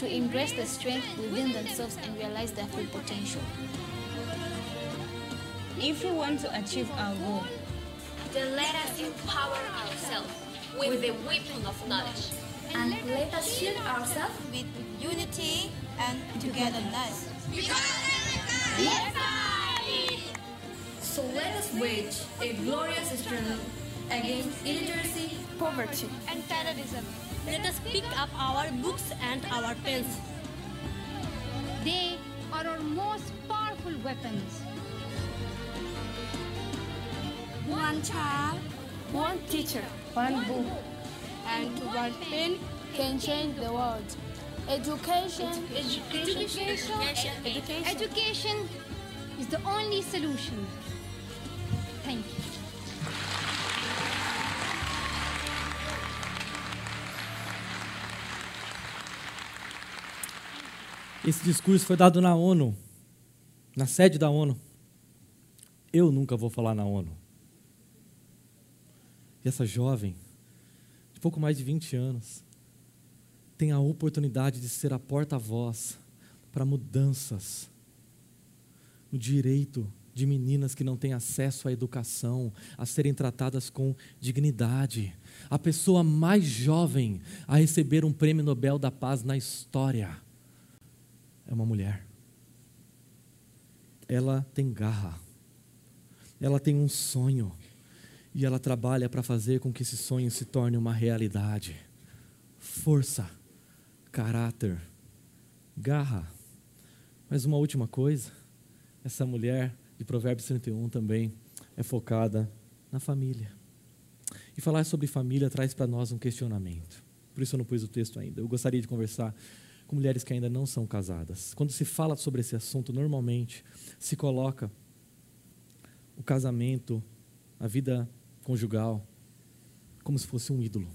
To embrace the strength within themselves and realize their full potential. If we want to achieve our goal, then let us empower ourselves with the weapon of knowledge. And let us shield ourselves with unity and togetherness. So let us wage a glorious struggle against illiteracy, poverty, and terrorism. Let us pick up our books and our pens. They are our most powerful weapons. One child, one teacher, one book, and one pen can change the world. Education, education, education, education, education is the only solution. Thank you. Esse discurso foi dado na ONU, na sede da ONU. Eu nunca vou falar na ONU. E essa jovem, de pouco mais de 20 anos, tem a oportunidade de ser a porta-voz para mudanças no direito de meninas que não têm acesso à educação, a serem tratadas com dignidade. A pessoa mais jovem a receber um prêmio Nobel da Paz na história é uma mulher. Ela tem garra, ela tem um sonho e ela trabalha para fazer com que esse sonho se torne uma realidade. Força, caráter, garra. Mas uma última coisa, essa mulher de Provérbios 31 também é focada na família. E falar sobre família traz para nós um questionamento. Por isso eu não pus o texto ainda. Eu gostaria de conversar mulheres que ainda não são casadas. Quando se fala sobre esse assunto, normalmente se coloca o casamento, a vida conjugal, como se fosse um ídolo.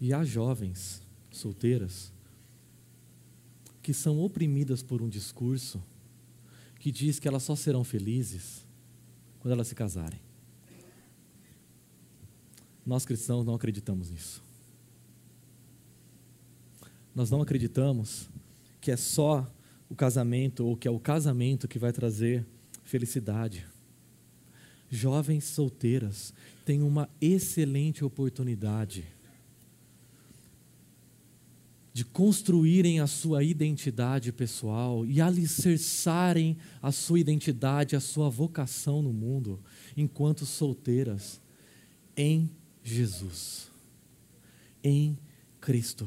E há jovens solteiras que são oprimidas por um discurso que diz que elas só serão felizes quando elas se casarem. Nós cristãos não acreditamos nisso. Nós não acreditamos que é só o casamento ou que é o casamento que vai trazer felicidade. Jovens solteiras têm uma excelente oportunidade de construírem a sua identidade pessoal e alicerçarem a sua identidade, a sua vocação no mundo, enquanto solteiras, em Jesus, em Cristo,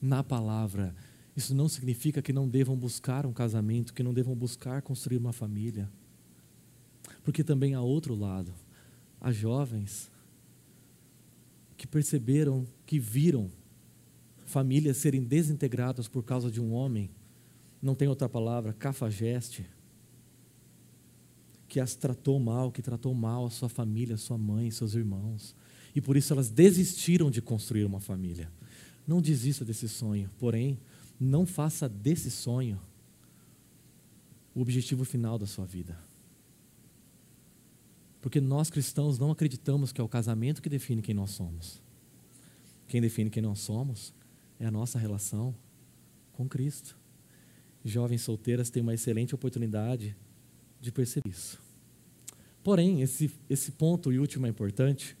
na palavra. Isso não significa que não devam buscar um casamento, que não devam buscar construir uma família. Porque também há outro lado, há jovens que perceberam, que viram famílias serem desintegradas por causa de um homem, não tem outra palavra, cafajeste, que as tratou mal, que tratou mal a sua família, sua mãe, seus irmãos. E por isso elas desistiram de construir uma família. Não desista desse sonho, porém, não faça desse sonho o objetivo final da sua vida. Porque nós cristãos não acreditamos que é o casamento que define quem nós somos. Quem define quem nós somos é a nossa relação com Cristo. Jovens solteiras têm uma excelente oportunidade de perceber isso. Porém, esse, esse ponto e último é importante,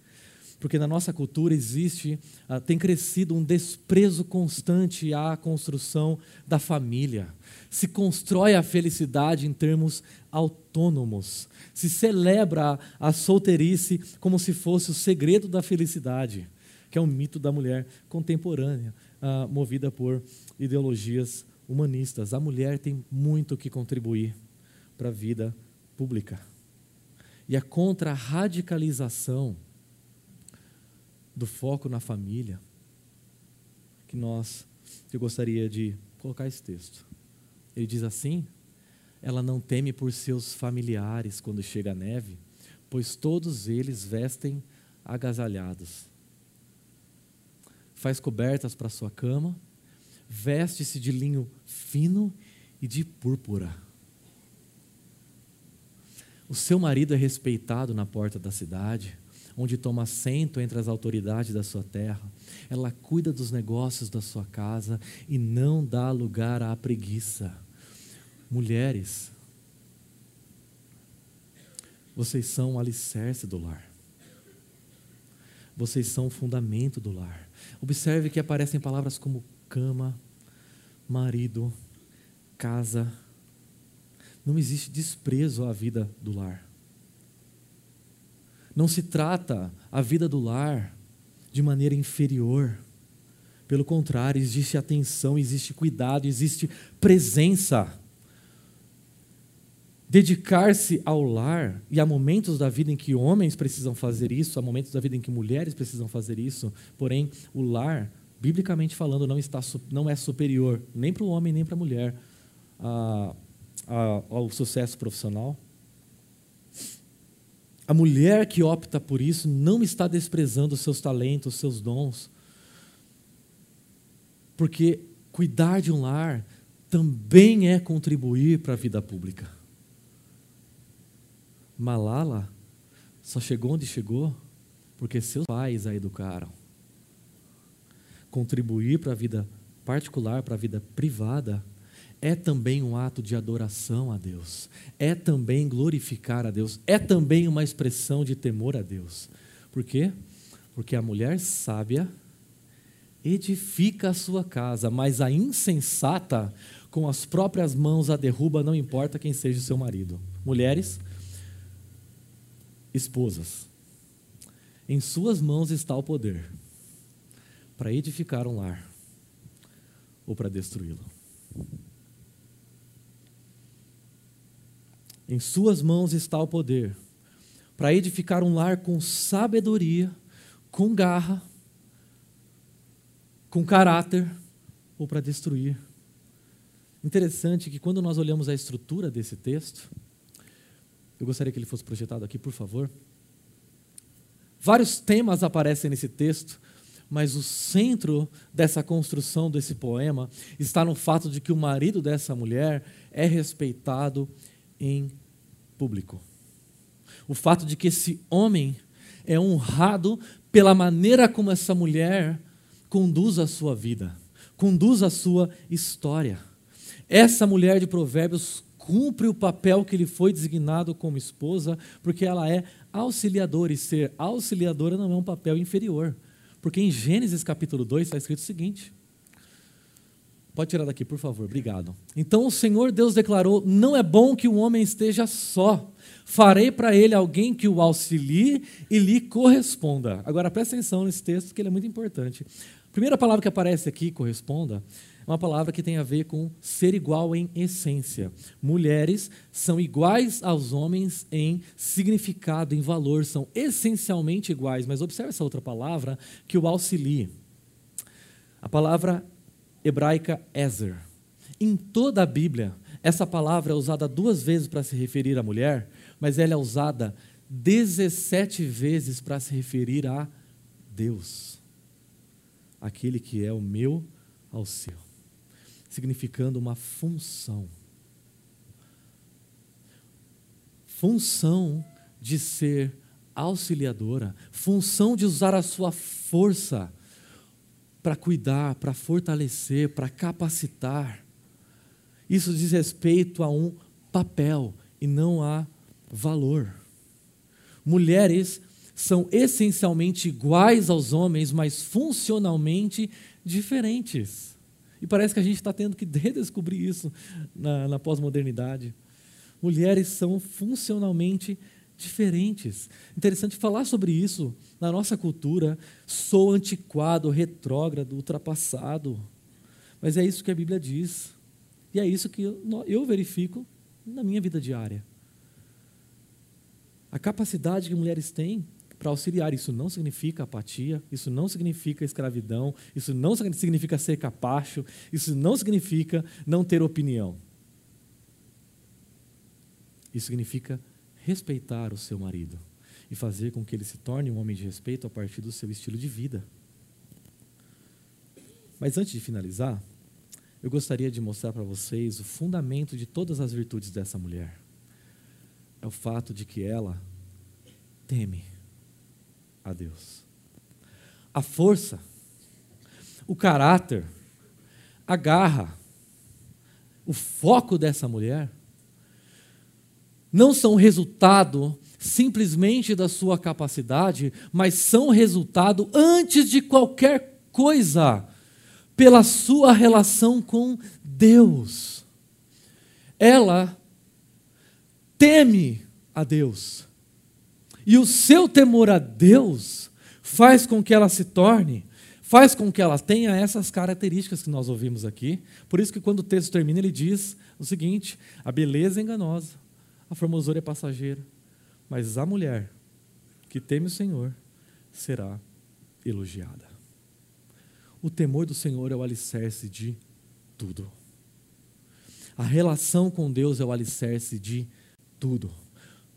porque na nossa cultura existe, uh, tem crescido um desprezo constante à construção da família. Se constrói a felicidade em termos autônomos. Se celebra a, solteirice como se fosse o segredo da felicidade, que é um mito da mulher contemporânea ah, movida por ideologias humanistas. A mulher tem muito que contribuir para a vida pública. E é a radicalização do foco na família que nós, eu gostaria de colocar esse texto. Ele diz assim: ela não teme por seus familiares quando chega a neve, pois todos eles vestem agasalhados faz cobertas para sua cama, veste-se de linho fino e de púrpura. O seu marido é respeitado na porta da cidade, onde toma assento entre as autoridades da sua terra. Ela cuida dos negócios da sua casa e não dá lugar à preguiça. Mulheres, vocês são o alicerce do lar. Vocês são o fundamento do lar. Observe que aparecem palavras como cama, marido, casa. Não existe desprezo à vida do lar. Não se trata a vida do lar de maneira inferior. Pelo contrário, existe atenção, existe cuidado, existe presença. Dedicar-se ao lar, e há momentos da vida em que homens precisam fazer isso, há momentos da vida em que mulheres precisam fazer isso, porém, o lar, biblicamente falando, não, está, não é superior nem para o homem nem para a mulher a, a, ao sucesso profissional. A mulher que opta por isso não está desprezando os seus talentos, os seus dons, porque cuidar de um lar também é contribuir para a vida pública. Malala só chegou onde chegou porque seus pais a educaram. Contribuir para a vida particular, para a vida privada, é também um ato de adoração a Deus, é também glorificar a Deus, é também uma expressão de temor a Deus. Por quê? Porque a mulher sábia edifica a sua casa, mas a insensata com as próprias mãos a derruba, não importa quem seja o seu marido. Mulheres, esposas, em suas mãos está o poder para edificar um lar ou para destruí-lo. Em suas mãos está o poder para edificar um lar com sabedoria, com garra, com caráter ou para destruir. Interessante que quando nós olhamos a estrutura desse texto, eu gostaria que ele fosse projetado aqui, por favor. Vários temas aparecem nesse texto, mas o centro dessa construção desse poema está no fato de que o marido dessa mulher é respeitado em público. O fato de que esse homem é honrado pela maneira como essa mulher conduz a sua vida, conduz a sua história. Essa mulher de Provérbios cumpre o papel que lhe foi designado como esposa, porque ela é auxiliadora, e ser auxiliadora não é um papel inferior. Porque em Gênesis capítulo 2 está escrito o seguinte: Pode tirar daqui, por favor, obrigado. Então o Senhor Deus declarou: Não é bom que o homem esteja só. Farei para ele alguém que o auxilie e lhe corresponda. Agora presta atenção nesse texto, que ele é muito importante. A primeira palavra que aparece aqui, corresponda, é uma palavra que tem a ver com ser igual em essência. Mulheres são iguais aos homens em significado, em valor, são essencialmente iguais. Mas observe essa outra palavra que o auxilie. A palavra hebraica Ezer. Em toda a Bíblia, essa palavra é usada duas vezes para se referir à mulher, mas ela é usada 17 vezes para se referir a Deus, aquele que é o meu auxílio, significando uma função. Função de ser auxiliadora, função de usar a sua força para cuidar, para fortalecer, para capacitar. Isso diz respeito a um papel e não a valor. Mulheres são essencialmente iguais aos homens, mas funcionalmente diferentes. E parece que a gente está tendo que *laughs* redescobrir isso na, na pós-modernidade. Mulheres são funcionalmente diferentes. Interessante falar sobre isso na nossa cultura. Sou antiquado, retrógrado, ultrapassado. Mas é isso que a Bíblia diz. E é isso que eu, verifico na minha vida diária. A capacidade que mulheres têm para auxiliar, isso não significa apatia, isso não significa escravidão, isso não significa ser capacho, isso não significa não ter opinião. Isso significa respeitar o seu marido e fazer com que ele se torne um homem de respeito a partir do seu estilo de vida. Mas antes de finalizar, eu gostaria de mostrar para vocês o fundamento de todas as virtudes dessa mulher. É o fato de que ela teme a Deus. A força, o caráter, a garra, o foco dessa mulher não são resultado simplesmente da sua capacidade, mas são resultado antes de qualquer coisa pela sua relação com Deus. Ela teme a Deus. E o seu temor a Deus faz com que ela se torne, faz com que ela tenha essas características que nós ouvimos aqui. Por isso que quando o texto termina, ele diz o seguinte: a beleza é enganosa, a formosura é passageira, mas a mulher que teme o Senhor será elogiada. O temor do Senhor é o alicerce de tudo. A relação com Deus é o alicerce de tudo.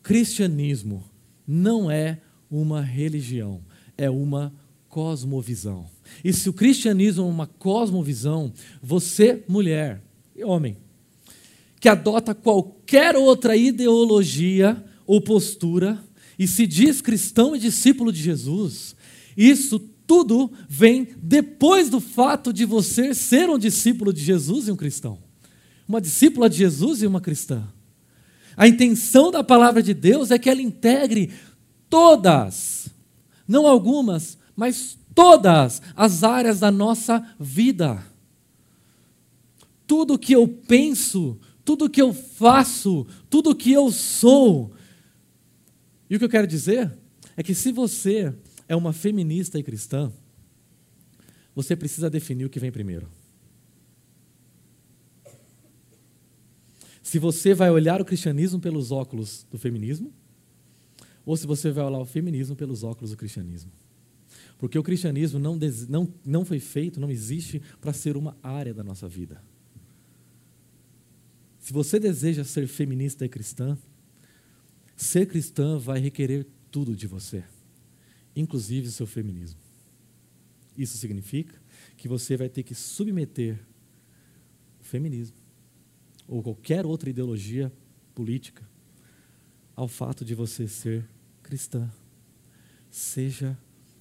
Cristianismo não é uma religião, é uma cosmovisão. E se o cristianismo é uma cosmovisão, você, mulher e homem, que adota qualquer outra ideologia ou postura e se diz cristão e discípulo de Jesus, isso tudo vem depois do fato de você ser um discípulo de Jesus e um cristão. uma discípula de Jesus e uma cristã. A intenção da palavra de Deus é que ela integre todas, não algumas, mas todas as áreas da nossa vida. Tudo que eu penso, tudo que eu faço, tudo que eu sou. E o que eu quero dizer é que se você é uma feminista e cristã, você precisa definir o que vem primeiro. Se você vai olhar o cristianismo pelos óculos do feminismo, ou se você vai olhar o feminismo pelos óculos do cristianismo. Porque o cristianismo não, não, não foi feito, não existe para ser uma área da nossa vida. Se você deseja ser feminista e cristã, ser cristã vai requerer tudo de você, inclusive o seu feminismo. Isso significa que você vai ter que submeter o feminismo ou qualquer outra ideologia política ao fato de você ser cristã. Seja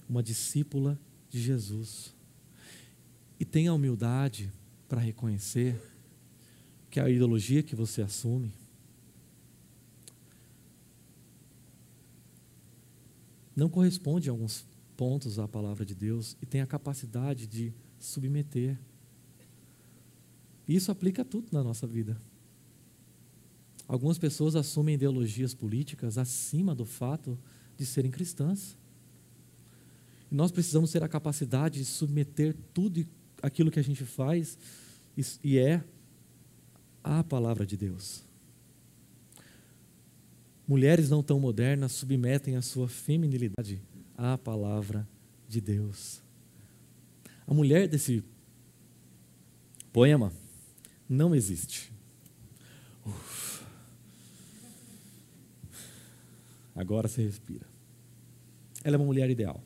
uma discípula de Jesus. E tenha humildade para reconhecer que a ideologia que você assume não corresponde a alguns pontos à palavra de Deus e tem a capacidade de submeter. Isso aplica a tudo na nossa vida. Algumas pessoas assumem ideologias políticas acima do fato de serem cristãs. E nós precisamos ter a capacidade de submeter tudo aquilo que a gente faz e é à palavra de Deus. Mulheres não tão modernas submetem a sua feminilidade à palavra de Deus. A mulher desse poema não existe. Uf. Agora você respira. Ela é uma mulher ideal.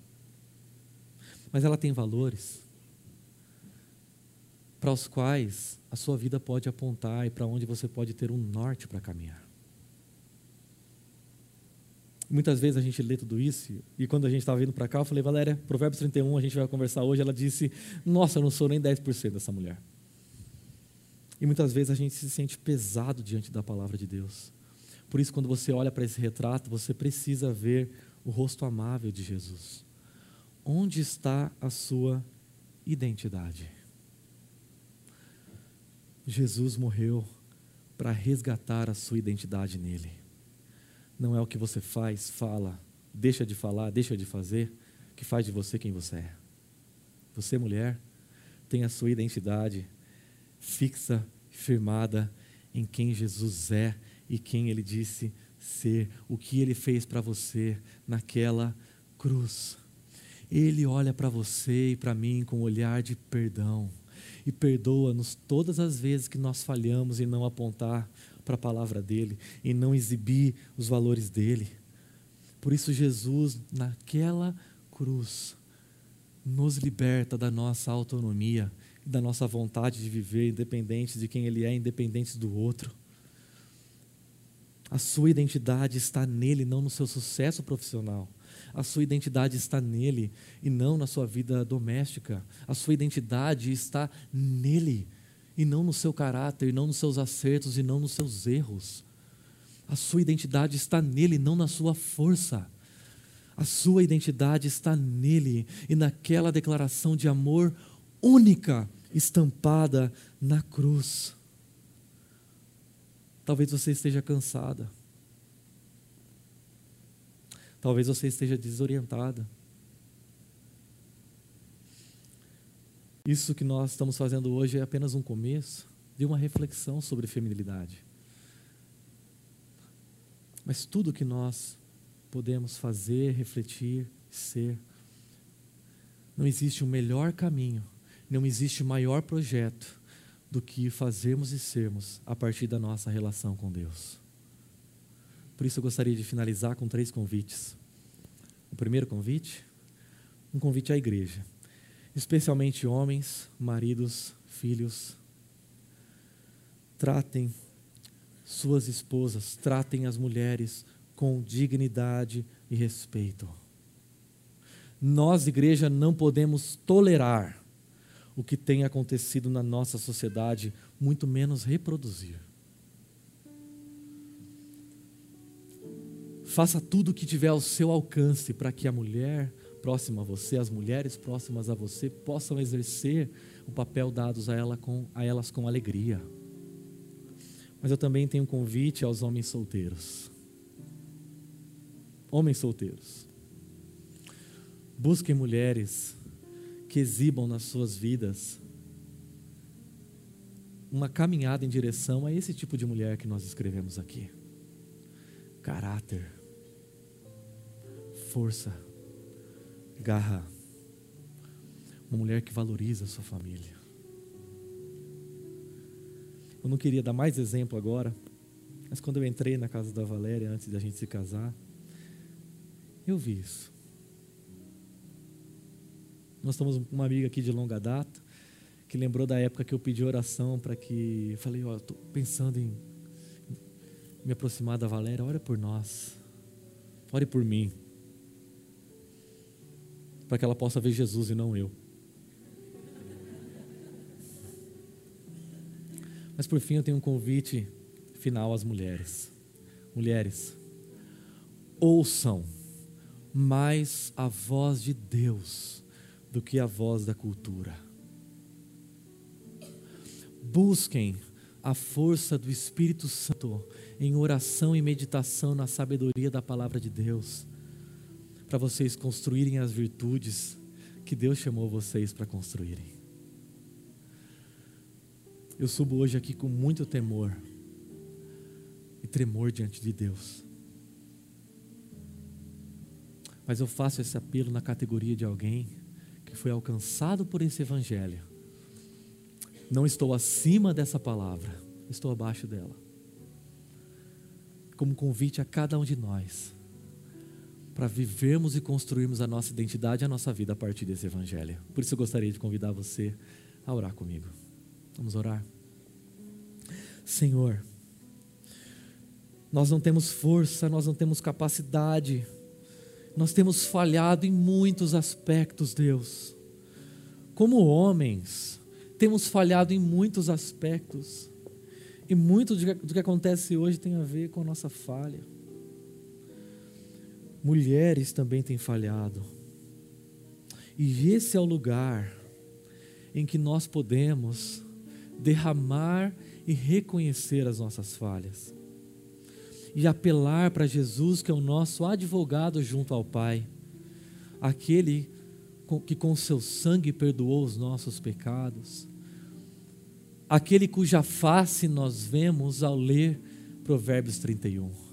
Mas ela tem valores para os quais a sua vida pode apontar e para onde você pode ter um norte para caminhar. Muitas vezes a gente lê tudo isso, e quando a gente estava vindo para cá, eu falei, Valéria, Provérbios 31, a gente vai conversar hoje. Ela disse, Nossa, eu não sou nem 10% dessa mulher. E muitas vezes a gente se sente pesado diante da palavra de Deus. Por isso, quando você olha para esse retrato, você precisa ver o rosto amável de Jesus. Onde está a sua identidade? Jesus morreu para resgatar a sua identidade nele. Não é o que você faz, fala, deixa de falar, deixa de fazer, que faz de você quem você é. Você, mulher, tem a sua identidade fixa, firmada em quem Jesus é e quem ele disse ser, o que ele fez para você naquela cruz. Ele olha para você e para mim com um olhar de perdão e perdoa-nos todas as vezes que nós falhamos em não apontar para a palavra dele, em não exibir os valores dele. Por isso, Jesus, naquela cruz, nos liberta da nossa autonomia, da nossa vontade de viver independente de quem ele é, independente do outro. A sua identidade está nele, não no seu sucesso profissional. A sua identidade está nele e não na sua vida doméstica. A sua identidade está nele e não no seu caráter, e não nos seus acertos e não nos seus erros. A sua identidade está nele, não na sua força. A sua identidade está nele e naquela declaração de amor única estampada na cruz. Talvez você esteja cansada. Talvez você esteja desorientada. Isso que nós estamos fazendo hoje é apenas um começo de uma reflexão sobre feminilidade. Mas tudo que nós podemos fazer, refletir, ser, não existe um melhor caminho, não existe maior projeto do que fazermos e sermos a partir da nossa relação com Deus. Por isso eu gostaria de finalizar com três convites. O primeiro convite, um convite à igreja, especialmente homens, maridos, filhos. Tratem suas esposas, tratem as mulheres com dignidade e respeito. Nós, igreja, não podemos tolerar o que tem acontecido na nossa sociedade, muito menos reproduzir. Faça tudo o que tiver ao seu alcance para que a mulher próxima a você, as mulheres próximas a você, possam exercer o papel dados a, ela com, a elas com alegria. Mas eu também tenho um convite aos homens solteiros. Homens solteiros. Busquem mulheres que exibam nas suas vidas uma caminhada em direção a esse tipo de mulher que nós escrevemos aqui. Caráter, força, garra. Uma mulher que valoriza a sua família. Eu não queria dar mais exemplo agora, mas quando eu entrei na casa da Valéria antes da gente se casar, eu vi isso. Nós estamos com uma amiga aqui de longa data que lembrou da época que eu pedi oração para que. Eu falei, ó, oh, estou pensando em me aproximar da Valéria, ore por nós, ore por mim, para que ela possa ver Jesus e não eu. Mas por fim eu tenho um convite final às mulheres. Mulheres, ouçam mais a voz de Deus do que a voz da cultura. Busquem a força do Espírito Santo em oração e meditação na sabedoria da palavra de Deus, para vocês construírem as virtudes que Deus chamou vocês para construírem. Eu subo hoje aqui com muito temor e tremor diante de Deus. Mas eu faço esse apelo na categoria de alguém que foi alcançado por esse evangelho. Não estou acima dessa palavra, estou abaixo dela. Como convite a cada um de nós para vivermos e construirmos a nossa identidade e a nossa vida a partir desse evangelho. Por isso eu gostaria de convidar você a orar comigo. Vamos orar? Senhor, nós não temos força, nós não temos capacidade, nós temos falhado em muitos aspectos, Deus. Como homens, temos falhado em muitos aspectos, e muito do que acontece hoje tem a ver com a nossa falha. Mulheres também têm falhado, e esse é o lugar em que nós podemos derramar e reconhecer as nossas falhas. E apelar para Jesus, que é o nosso advogado junto ao Pai, aquele que com seu sangue perdoou os nossos pecados, aquele cuja face nós vemos ao ler Provérbios 31,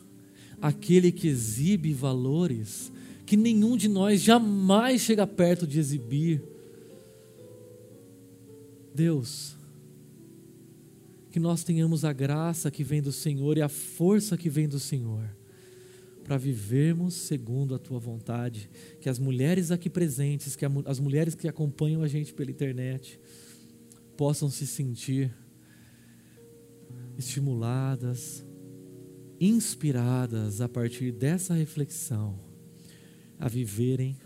aquele que exibe valores que nenhum de nós jamais chega perto de exibir. Deus, que nós tenhamos a graça que vem do Senhor e a força que vem do Senhor para vivermos segundo a tua vontade. Que as mulheres aqui presentes, que as mulheres que acompanham a gente pela internet, possam se sentir estimuladas, inspiradas a partir dessa reflexão, a viverem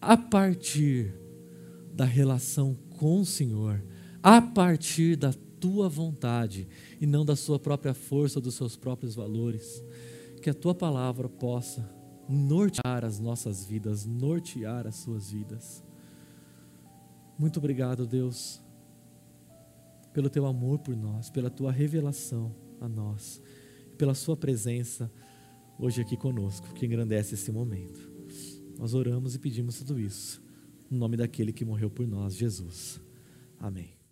a partir da relação com o Senhor, a partir da tua vontade e não da sua própria força, dos seus próprios valores. Que a tua palavra possa nortear as nossas vidas, nortear as suas vidas. Muito obrigado, Deus, pelo teu amor por nós, pela tua revelação a nós, pela sua presença hoje aqui conosco, que engrandece esse momento. Nós oramos e pedimos tudo isso, no nome daquele que morreu por nós, Jesus. Amém.